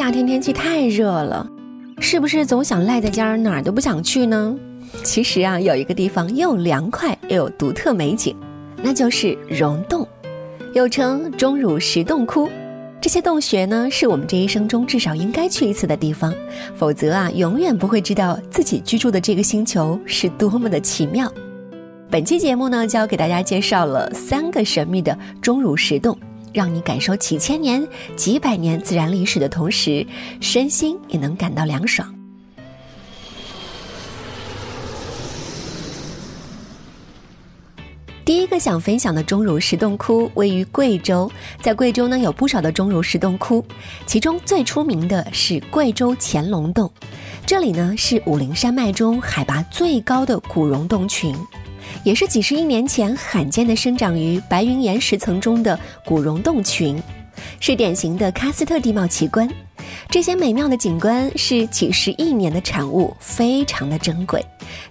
夏天天气太热了，是不是总想赖在家哪儿都不想去呢？其实啊，有一个地方又凉快又有独特美景，那就是溶洞，又称钟乳石洞窟。这些洞穴呢，是我们这一生中至少应该去一次的地方，否则啊，永远不会知道自己居住的这个星球是多么的奇妙。本期节目呢，就要给大家介绍了三个神秘的钟乳石洞。让你感受几千年、几百年自然历史的同时，身心也能感到凉爽。第一个想分享的钟乳石洞窟位于贵州，在贵州呢有不少的钟乳石洞窟，其中最出名的是贵州乾隆洞，这里呢是武陵山脉中海拔最高的古溶洞群。也是几十亿年前罕见的生长于白云岩石层中的古溶洞群，是典型的喀斯特地貌奇观。这些美妙的景观是几十亿年的产物，非常的珍贵。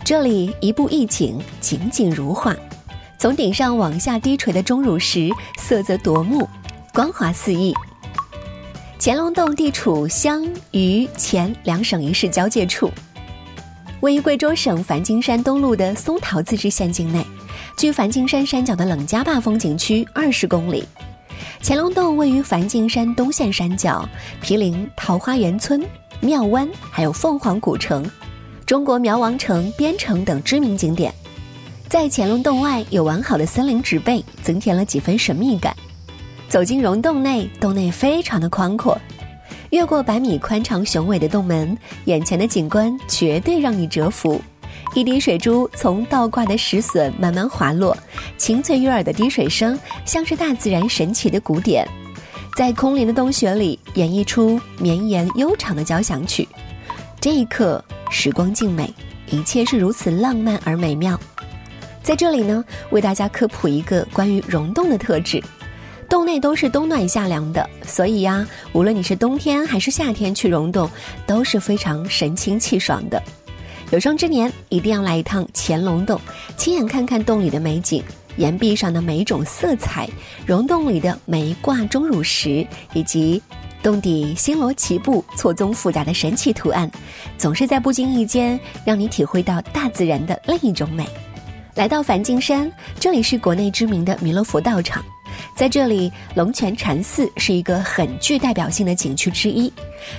这里一步一景，景景如画。从顶上往下低垂的钟乳石，色泽夺目，光滑四溢。乾隆洞地处湘渝黔两省一市交界处。位于贵州省梵净山东麓的松桃自治县境内，距梵净山山脚的冷家坝风景区二十公里。乾隆洞位于梵净山东线山脚，毗邻桃花源村、庙湾，还有凤凰古城、中国苗王城、边城等知名景点。在乾隆洞外有完好的森林植被，增添了几分神秘感。走进溶洞内，洞内非常的宽阔。越过百米宽敞雄伟的洞门，眼前的景观绝对让你折服。一滴水珠从倒挂的石笋慢慢滑落，清脆悦耳的滴水声像是大自然神奇的鼓点，在空灵的洞穴里演绎出绵延悠长的交响曲。这一刻，时光静美，一切是如此浪漫而美妙。在这里呢，为大家科普一个关于溶洞的特质。洞内都是冬暖夏凉的，所以呀，无论你是冬天还是夏天去溶洞，都是非常神清气爽的。有生之年一定要来一趟乾隆洞，亲眼看看洞里的美景，岩壁上的每一种色彩，溶洞里的每一挂钟乳石，以及洞底星罗棋布、错综复杂的神奇图案，总是在不经意间让你体会到大自然的另一种美。来到梵净山，这里是国内知名的弥勒佛道场。在这里，龙泉禅寺是一个很具代表性的景区之一。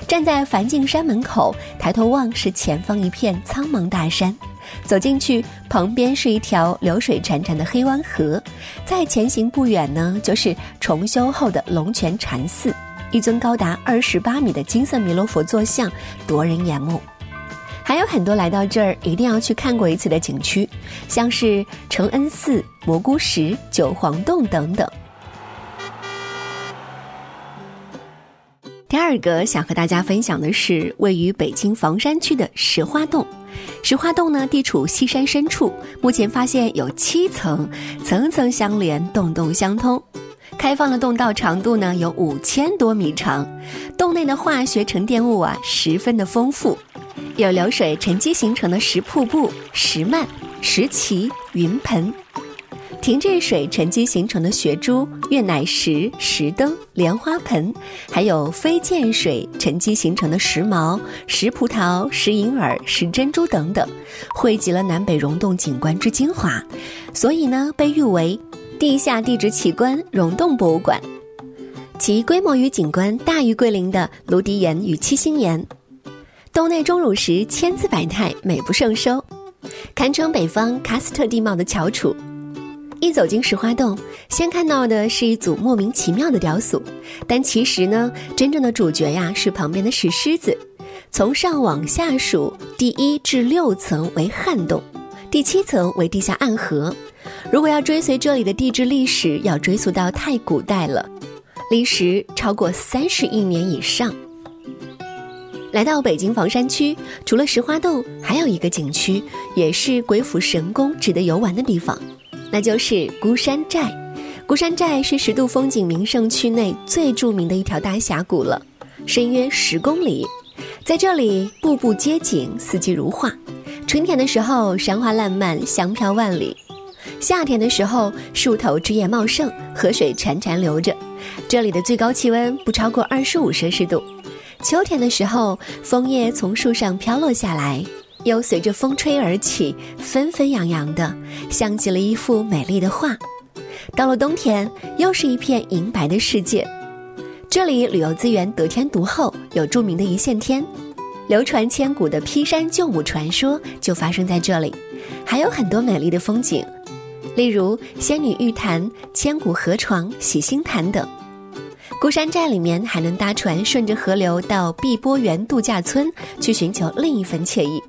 站在梵净山门口，抬头望是前方一片苍茫大山。走进去，旁边是一条流水潺潺的黑湾河。再前行不远呢，就是重修后的龙泉禅寺，一尊高达二十八米的金色弥勒佛坐像，夺人眼目。还有很多来到这儿一定要去看过一次的景区，像是承恩寺、蘑菇石、九黄洞等等。第二个想和大家分享的是位于北京房山区的石花洞。石花洞呢，地处西山深处，目前发现有七层，层层相连，洞洞相通。开放的洞道长度呢有五千多米长，洞内的化学沉淀物啊十分的丰富，有流水沉积形成的石瀑布、石幔、石旗、云盆。停滞水沉积形成的雪珠、月乃石、石灯、莲花盆，还有飞溅水沉积形成的石毛、石葡萄、石银耳、石珍珠等等，汇集了南北溶洞景观之精华，所以呢，被誉为地下地质奇观溶洞博物馆。其规模与景观大于桂林的芦笛岩与七星岩。洞内钟乳石千姿百态，美不胜收，堪称北方喀斯特地貌的翘楚。一走进石花洞，先看到的是一组莫名其妙的雕塑，但其实呢，真正的主角呀是旁边的石狮子。从上往下数，第一至六层为汉洞，第七层为地下暗河。如果要追随这里的地质历史，要追溯到太古代了，历时超过三十亿年以上。来到北京房山区，除了石花洞，还有一个景区，也是鬼斧神工、值得游玩的地方，那就是孤山寨。孤山寨是十渡风景名胜区内最著名的一条大峡谷了，深约十公里，在这里步步皆景，四季如画。春天的时候，山花烂漫，香飘万里；夏天的时候，树头枝叶茂盛，河水潺潺流着，这里的最高气温不超过二十五摄氏度。秋天的时候，枫叶从树上飘落下来，又随着风吹而起，纷纷扬扬的，像极了一幅美丽的画。到了冬天，又是一片银白的世界。这里旅游资源得天独厚，有著名的一线天，流传千古的劈山救母传说就发生在这里，还有很多美丽的风景，例如仙女玉潭、千古河床、洗心潭等。孤山寨里面还能搭船顺着河流到碧波园度假村去寻求另一份惬意。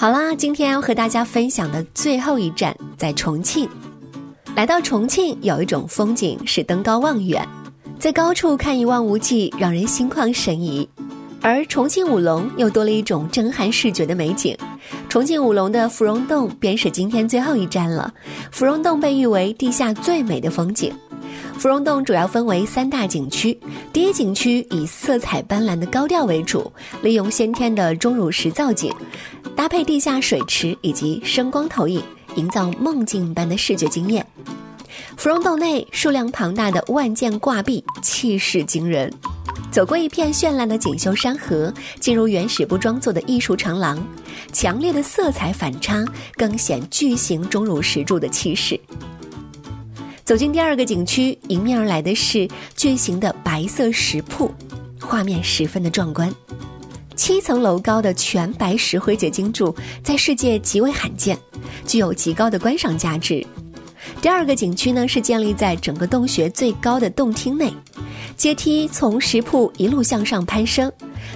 好啦，今天要和大家分享的最后一站在重庆。来到重庆，有一种风景是登高望远，在高处看一望无际，让人心旷神怡。而重庆五龙又多了一种震撼视觉的美景。重庆五龙的芙蓉洞便是今天最后一站了。芙蓉洞被誉为地下最美的风景。芙蓉洞主要分为三大景区，第一景区以色彩斑斓的高调为主，利用先天的钟乳石造景，搭配地下水池以及声光投影，营造梦境般的视觉经验。芙蓉洞内数量庞大的万件挂壁，气势惊人。走过一片绚烂的锦绣山河，进入原始部装作的艺术长廊，强烈的色彩反差更显巨型钟乳石柱的气势。走进第二个景区，迎面而来的是巨型的白色石铺，画面十分的壮观。七层楼高的全白石灰结晶柱在世界极为罕见，具有极高的观赏价值。第二个景区呢是建立在整个洞穴最高的洞厅内。阶梯从石铺一路向上攀升，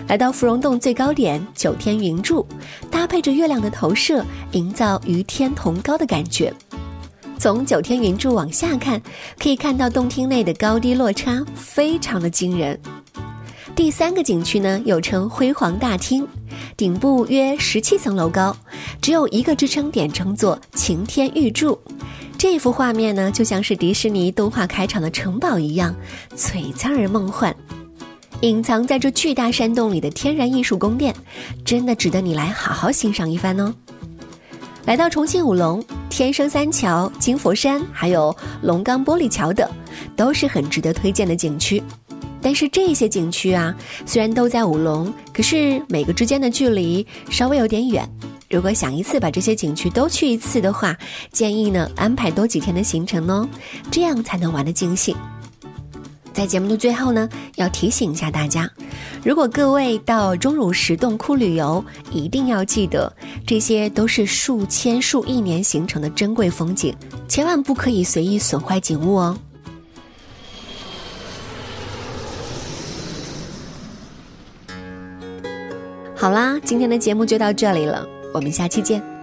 来到芙蓉洞最高点九天云柱，搭配着月亮的投射，营造与天同高的感觉。从九天云柱往下看，可以看到洞厅内的高低落差非常的惊人。第三个景区呢，又称辉煌大厅，顶部约十七层楼高，只有一个支撑点，称作擎天玉柱。这幅画面呢，就像是迪士尼动画开场的城堡一样，璀璨而梦幻。隐藏在这巨大山洞里的天然艺术宫殿，真的值得你来好好欣赏一番哦。来到重庆武隆、天生三桥、金佛山，还有龙岗玻璃桥等，都是很值得推荐的景区。但是这些景区啊，虽然都在武隆，可是每个之间的距离稍微有点远。如果想一次把这些景区都去一次的话，建议呢安排多几天的行程哦，这样才能玩得尽兴。在节目的最后呢，要提醒一下大家，如果各位到钟乳石洞窟旅游，一定要记得，这些都是数千数亿年形成的珍贵风景，千万不可以随意损坏景物哦。好啦，今天的节目就到这里了。我们下期见。